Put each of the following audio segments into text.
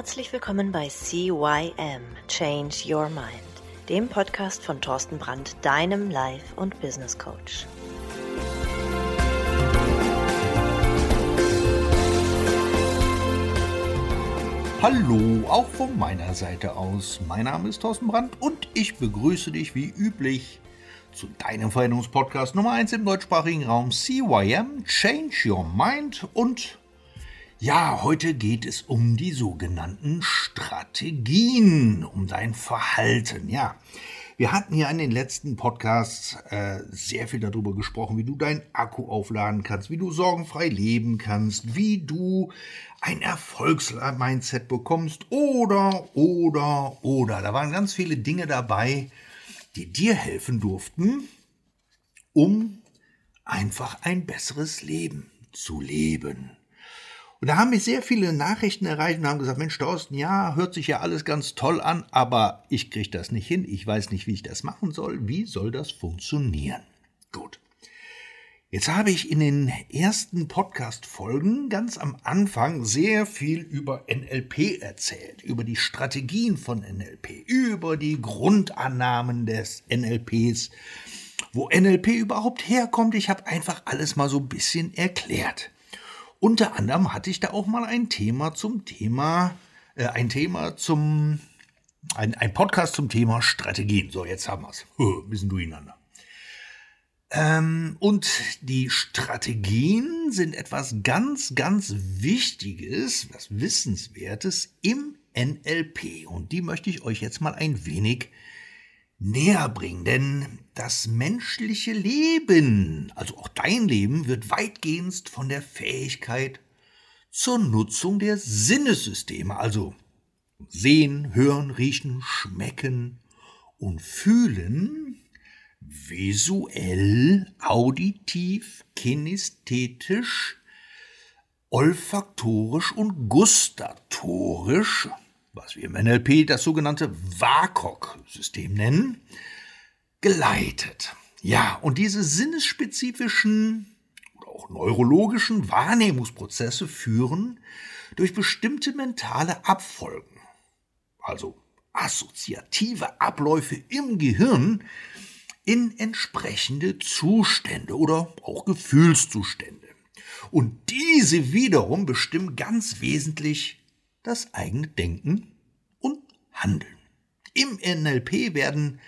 Herzlich willkommen bei CYM Change Your Mind, dem Podcast von Thorsten Brandt, deinem Life- und Business Coach. Hallo, auch von meiner Seite aus. Mein Name ist Thorsten Brandt und ich begrüße dich wie üblich zu deinem Veränderungspodcast Nummer 1 im deutschsprachigen Raum CYM Change Your Mind und ja, heute geht es um die sogenannten Strategien, um dein Verhalten. Ja, wir hatten ja in den letzten Podcasts äh, sehr viel darüber gesprochen, wie du deinen Akku aufladen kannst, wie du sorgenfrei leben kannst, wie du ein Erfolgsmindset bekommst oder, oder, oder. Da waren ganz viele Dinge dabei, die dir helfen durften, um einfach ein besseres Leben zu leben. Und da haben mich sehr viele Nachrichten erreicht und haben gesagt, Mensch, Thorsten, ja, hört sich ja alles ganz toll an, aber ich kriege das nicht hin, ich weiß nicht, wie ich das machen soll. Wie soll das funktionieren? Gut. Jetzt habe ich in den ersten Podcast-Folgen ganz am Anfang sehr viel über NLP erzählt, über die Strategien von NLP, über die Grundannahmen des NLPs, wo NLP überhaupt herkommt. Ich habe einfach alles mal so ein bisschen erklärt. Unter anderem hatte ich da auch mal ein Thema zum Thema, äh, ein Thema zum, ein, ein Podcast zum Thema Strategien. So, jetzt haben wir es. Ein bisschen durcheinander. Ähm, und die Strategien sind etwas ganz, ganz Wichtiges, was Wissenswertes im NLP. Und die möchte ich euch jetzt mal ein wenig näher bringen. Denn das menschliche Leben, also auch dein Leben, wird weitgehend von der Fähigkeit zur Nutzung der Sinnesysteme, also sehen, hören, riechen, schmecken und fühlen, visuell, auditiv, kinesthetisch, olfaktorisch und gustatorisch was wir im NLP das sogenannte WAKOK-System nennen, geleitet. Ja, und diese sinnesspezifischen oder auch neurologischen Wahrnehmungsprozesse führen durch bestimmte mentale Abfolgen, also assoziative Abläufe im Gehirn, in entsprechende Zustände oder auch Gefühlszustände. Und diese wiederum bestimmen ganz wesentlich das eigene Denken und Handeln. Im NLP werden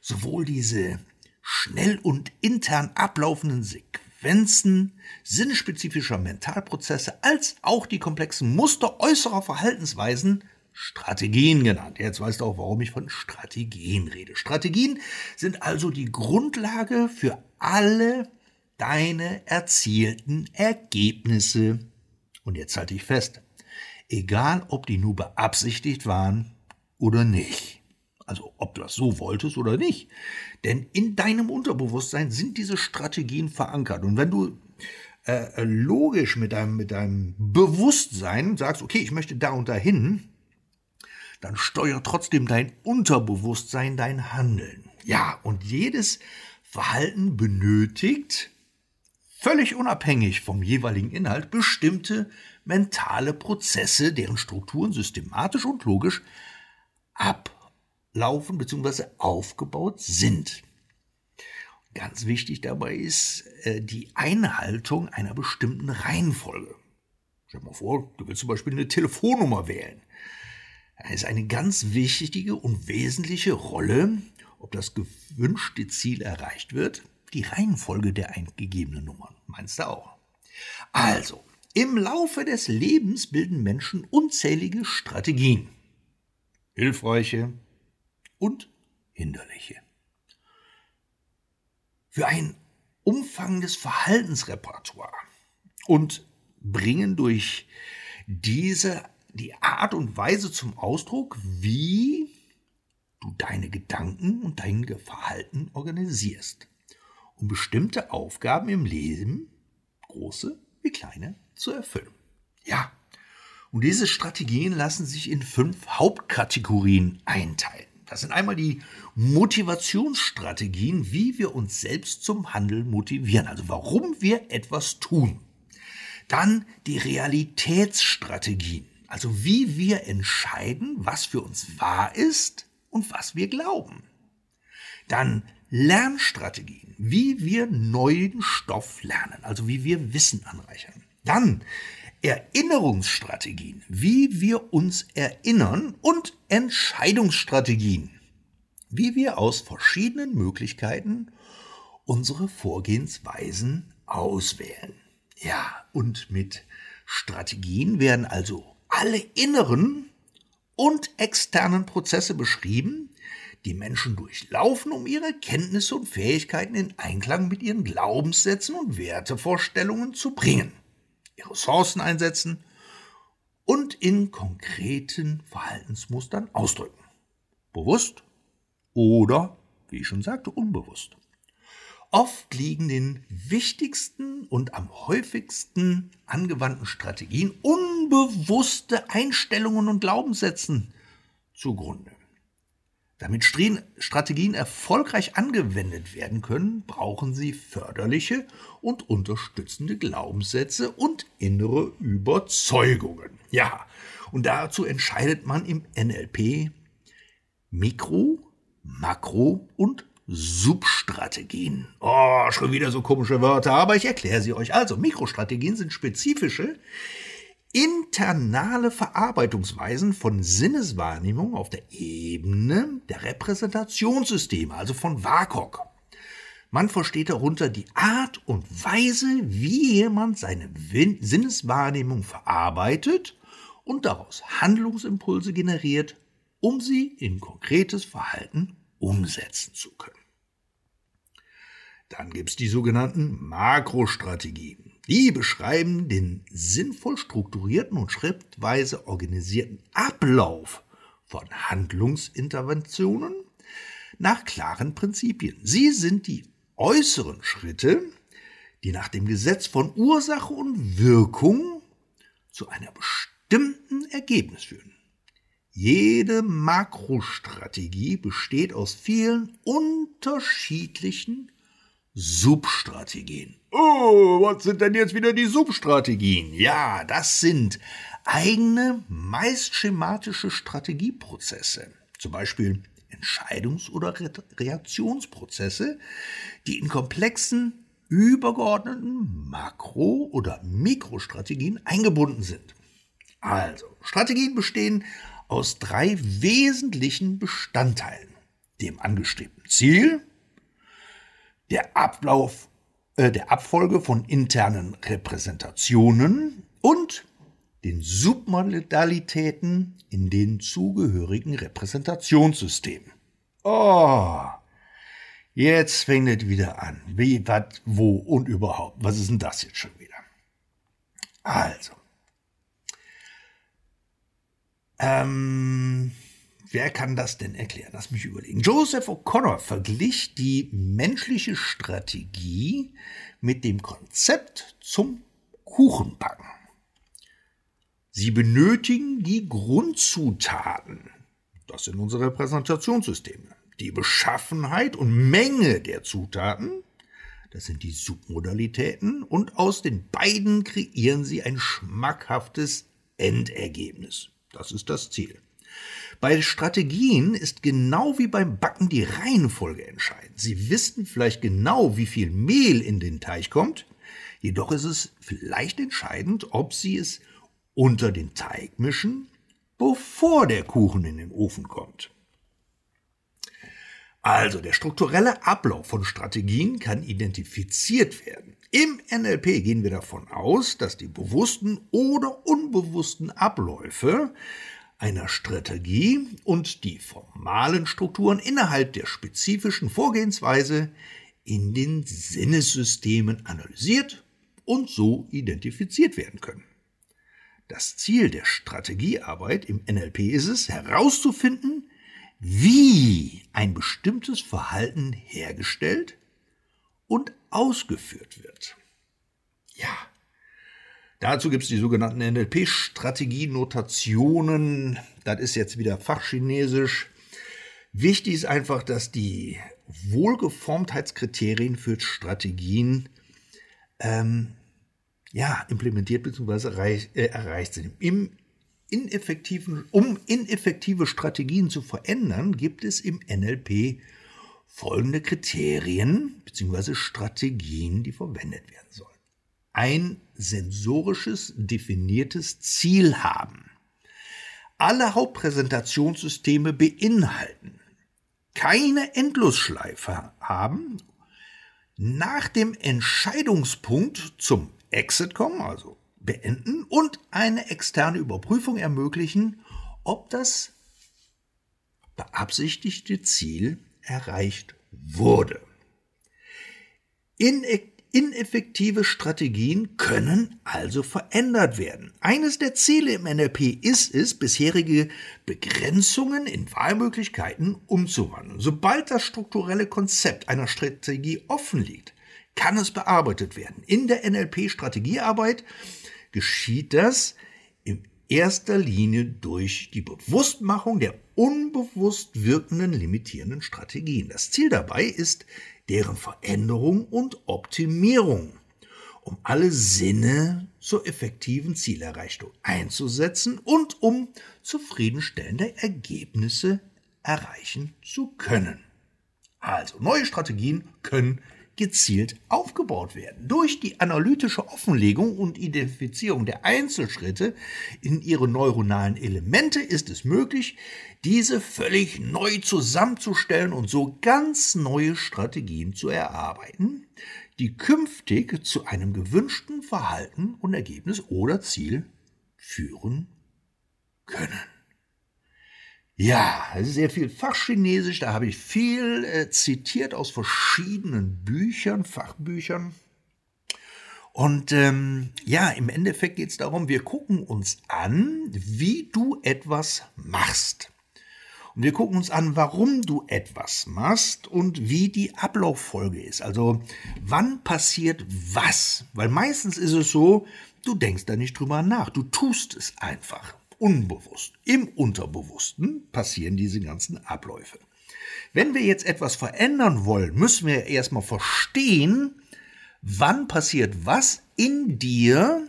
sowohl diese schnell und intern ablaufenden Sequenzen sinnespezifischer Mentalprozesse als auch die komplexen Muster äußerer Verhaltensweisen Strategien genannt. Jetzt weißt du auch, warum ich von Strategien rede. Strategien sind also die Grundlage für alle deine erzielten Ergebnisse. Und jetzt halte ich fest, egal ob die nur beabsichtigt waren oder nicht. Also ob du das so wolltest oder nicht. Denn in deinem Unterbewusstsein sind diese Strategien verankert. Und wenn du äh, logisch mit deinem, mit deinem Bewusstsein sagst, okay, ich möchte da und dahin, dann steuert trotzdem dein Unterbewusstsein dein Handeln. Ja, und jedes Verhalten benötigt, völlig unabhängig vom jeweiligen Inhalt, bestimmte mentale Prozesse, deren Strukturen systematisch und logisch ablaufen bzw. aufgebaut sind. Ganz wichtig dabei ist äh, die Einhaltung einer bestimmten Reihenfolge. Stell dir mal vor, du willst zum Beispiel eine Telefonnummer wählen. Da ist eine ganz wichtige und wesentliche Rolle, ob das gewünschte Ziel erreicht wird, die Reihenfolge der eingegebenen Nummern. Meinst du auch? Also, im Laufe des Lebens bilden Menschen unzählige Strategien. Hilfreiche und hinderliche. Für ein umfangendes Verhaltensrepertoire und bringen durch diese die Art und Weise zum Ausdruck, wie du deine Gedanken und dein Verhalten organisierst, um bestimmte Aufgaben im Leben, große wie kleine, zu erfüllen. Ja, und diese Strategien lassen sich in fünf Hauptkategorien einteilen. Das sind einmal die Motivationsstrategien, wie wir uns selbst zum Handeln motivieren, also warum wir etwas tun. Dann die Realitätsstrategien, also wie wir entscheiden, was für uns wahr ist und was wir glauben. Dann Lernstrategien, wie wir neuen Stoff lernen, also wie wir Wissen anreichern. Dann Erinnerungsstrategien, wie wir uns erinnern und Entscheidungsstrategien, wie wir aus verschiedenen Möglichkeiten unsere Vorgehensweisen auswählen. Ja, und mit Strategien werden also alle inneren und externen Prozesse beschrieben, die Menschen durchlaufen, um ihre Kenntnisse und Fähigkeiten in Einklang mit ihren Glaubenssätzen und Wertevorstellungen zu bringen, Ressourcen einsetzen und in konkreten Verhaltensmustern ausdrücken. Bewusst oder, wie ich schon sagte, unbewusst. Oft liegen den wichtigsten und am häufigsten angewandten Strategien unbewusste Einstellungen und Glaubenssätzen zugrunde. Damit Strategien erfolgreich angewendet werden können, brauchen sie förderliche und unterstützende Glaubenssätze und innere Überzeugungen. Ja, und dazu entscheidet man im NLP Mikro, Makro und Substrategien. Oh, schon wieder so komische Wörter, aber ich erkläre sie euch. Also, Mikrostrategien sind spezifische, internale Verarbeitungsweisen von Sinneswahrnehmung auf der Ebene der Repräsentationssysteme, also von WAKOK. Man versteht darunter die Art und Weise, wie jemand seine Sinneswahrnehmung verarbeitet und daraus Handlungsimpulse generiert, um sie in konkretes Verhalten umsetzen zu können. Dann gibt es die sogenannten Makrostrategien. Die beschreiben den sinnvoll strukturierten und schrittweise organisierten Ablauf von Handlungsinterventionen nach klaren Prinzipien. Sie sind die äußeren Schritte, die nach dem Gesetz von Ursache und Wirkung zu einer bestimmten Ergebnis führen. Jede Makrostrategie besteht aus vielen unterschiedlichen Substrategien. Oh, was sind denn jetzt wieder die Substrategien? Ja, das sind eigene, meist schematische Strategieprozesse. Zum Beispiel Entscheidungs- oder Reaktionsprozesse, die in komplexen, übergeordneten Makro- oder Mikrostrategien eingebunden sind. Also, Strategien bestehen aus drei wesentlichen Bestandteilen. Dem angestrebten Ziel, der Ablauf äh, der Abfolge von internen Repräsentationen und den Submodalitäten in den zugehörigen Repräsentationssystemen. Oh, jetzt fängt es wieder an. Wie, was, wo und überhaupt. Was ist denn das jetzt schon wieder? Also. Ähm, Wer kann das denn erklären? Lass mich überlegen. Joseph O'Connor verglich die menschliche Strategie mit dem Konzept zum Kuchenbacken. Sie benötigen die Grundzutaten. Das sind unsere Repräsentationssysteme. Die Beschaffenheit und Menge der Zutaten. Das sind die Submodalitäten. Und aus den beiden kreieren sie ein schmackhaftes Endergebnis. Das ist das Ziel. Bei Strategien ist genau wie beim Backen die Reihenfolge entscheidend. Sie wissen vielleicht genau, wie viel Mehl in den Teig kommt, jedoch ist es vielleicht entscheidend, ob Sie es unter den Teig mischen, bevor der Kuchen in den Ofen kommt. Also der strukturelle Ablauf von Strategien kann identifiziert werden. Im NLP gehen wir davon aus, dass die bewussten oder unbewussten Abläufe einer Strategie und die formalen Strukturen innerhalb der spezifischen Vorgehensweise in den Sinnessystemen analysiert und so identifiziert werden können. Das Ziel der Strategiearbeit im NLP ist es, herauszufinden, wie ein bestimmtes Verhalten hergestellt und ausgeführt wird. Ja, Dazu gibt es die sogenannten NLP-Strategienotationen. Das ist jetzt wieder Fachchinesisch. Wichtig ist einfach, dass die Wohlgeformtheitskriterien für Strategien ähm, ja, implementiert bzw. Äh, erreicht sind. Im ineffektiven, um ineffektive Strategien zu verändern, gibt es im NLP folgende Kriterien bzw. Strategien, die verwendet werden sollen. Ein sensorisches definiertes Ziel haben. Alle Hauptpräsentationssysteme beinhalten keine Endlosschleife haben, nach dem Entscheidungspunkt zum Exit kommen, also beenden und eine externe Überprüfung ermöglichen, ob das beabsichtigte Ziel erreicht wurde. Ineffektive Strategien können also verändert werden. Eines der Ziele im NLP ist es, bisherige Begrenzungen in Wahlmöglichkeiten umzuwandeln. Sobald das strukturelle Konzept einer Strategie offen liegt, kann es bearbeitet werden. In der NLP-Strategiearbeit geschieht das erster Linie durch die Bewusstmachung der unbewusst wirkenden limitierenden Strategien. Das Ziel dabei ist deren Veränderung und Optimierung, um alle Sinne zur effektiven Zielerreichung einzusetzen und um zufriedenstellende Ergebnisse erreichen zu können. Also neue Strategien können gezielt aufgebaut werden. Durch die analytische Offenlegung und Identifizierung der Einzelschritte in ihre neuronalen Elemente ist es möglich, diese völlig neu zusammenzustellen und so ganz neue Strategien zu erarbeiten, die künftig zu einem gewünschten Verhalten und Ergebnis oder Ziel führen können. Ja, es ist sehr viel Fachchinesisch, da habe ich viel äh, zitiert aus verschiedenen Büchern, Fachbüchern. Und ähm, ja, im Endeffekt geht es darum, wir gucken uns an, wie du etwas machst. Und wir gucken uns an, warum du etwas machst und wie die Ablauffolge ist. Also wann passiert was? Weil meistens ist es so, du denkst da nicht drüber nach, du tust es einfach unbewusst. Im Unterbewussten passieren diese ganzen Abläufe. Wenn wir jetzt etwas verändern wollen, müssen wir erstmal verstehen, wann passiert was in dir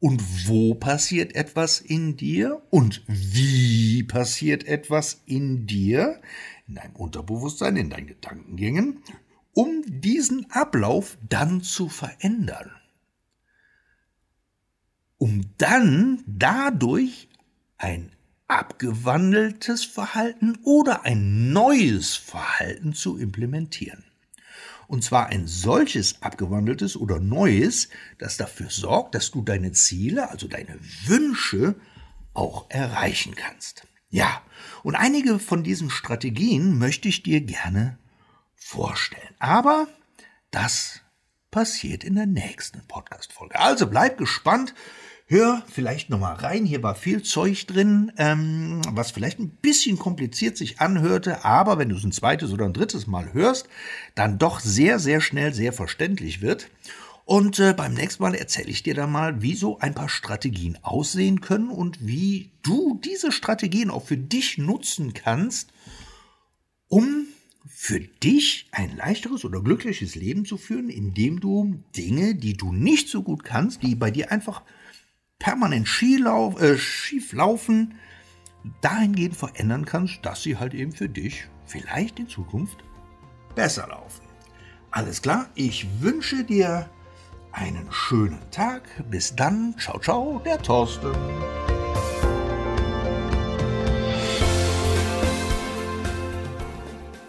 und wo passiert etwas in dir und wie passiert etwas in dir, in deinem Unterbewusstsein, in deinen Gedankengängen, um diesen Ablauf dann zu verändern um dann dadurch ein abgewandeltes Verhalten oder ein neues Verhalten zu implementieren. Und zwar ein solches abgewandeltes oder neues, das dafür sorgt, dass du deine Ziele, also deine Wünsche, auch erreichen kannst. Ja, und einige von diesen Strategien möchte ich dir gerne vorstellen. Aber das passiert in der nächsten Podcast-Folge. Also bleib gespannt Hör vielleicht nochmal rein, hier war viel Zeug drin, ähm, was vielleicht ein bisschen kompliziert sich anhörte, aber wenn du es ein zweites oder ein drittes Mal hörst, dann doch sehr, sehr schnell sehr verständlich wird. Und äh, beim nächsten Mal erzähle ich dir dann mal, wie so ein paar Strategien aussehen können und wie du diese Strategien auch für dich nutzen kannst, um für dich ein leichteres oder glückliches Leben zu führen, indem du Dinge, die du nicht so gut kannst, die bei dir einfach permanent schieflauf, äh, schief laufen, dahingehend verändern kannst, dass sie halt eben für dich vielleicht in Zukunft besser laufen. Alles klar, ich wünsche dir einen schönen Tag. Bis dann, ciao, ciao, der Thorsten.